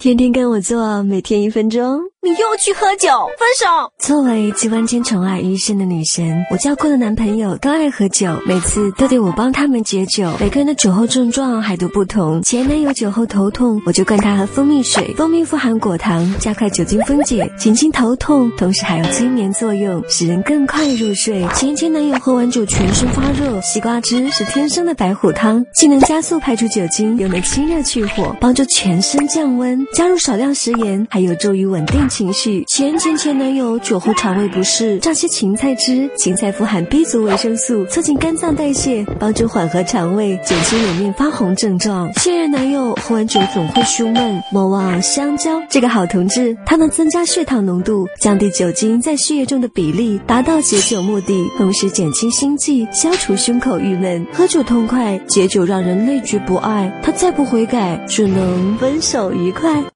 天天跟我做，每天一分钟。你又去喝酒，分手。作为集万千宠爱于一身的女神，我交过的男朋友都爱喝酒，每次都得我帮他们解酒。每个人的酒后症状还都不同。前男友酒后头痛，我就灌他喝蜂蜜水，蜂蜜富含果糖，加快酒精分解，减轻头痛，同时还有催眠作用，使人更快入睡。前前男友喝完酒全身发热，西瓜汁是天生的白虎汤，既能加速排出酒精，又能清热去火，帮助全身降温。加入少量食盐，还有助于稳定。情绪前前前男友酒后肠胃不适，榨些芹菜汁，芹菜富含 B 族维生素，促进肝脏代谢，帮助缓和肠胃，减轻脸面发红症状。现任男友喝完酒总会胸闷，莫忘香蕉这个好同志，它能增加血糖浓度，降低酒精在血液中的比例，达到解酒目的，同时减轻心悸，消除胸口郁闷。喝酒痛快，解酒让人累觉不爱，他再不悔改，只能分手愉快。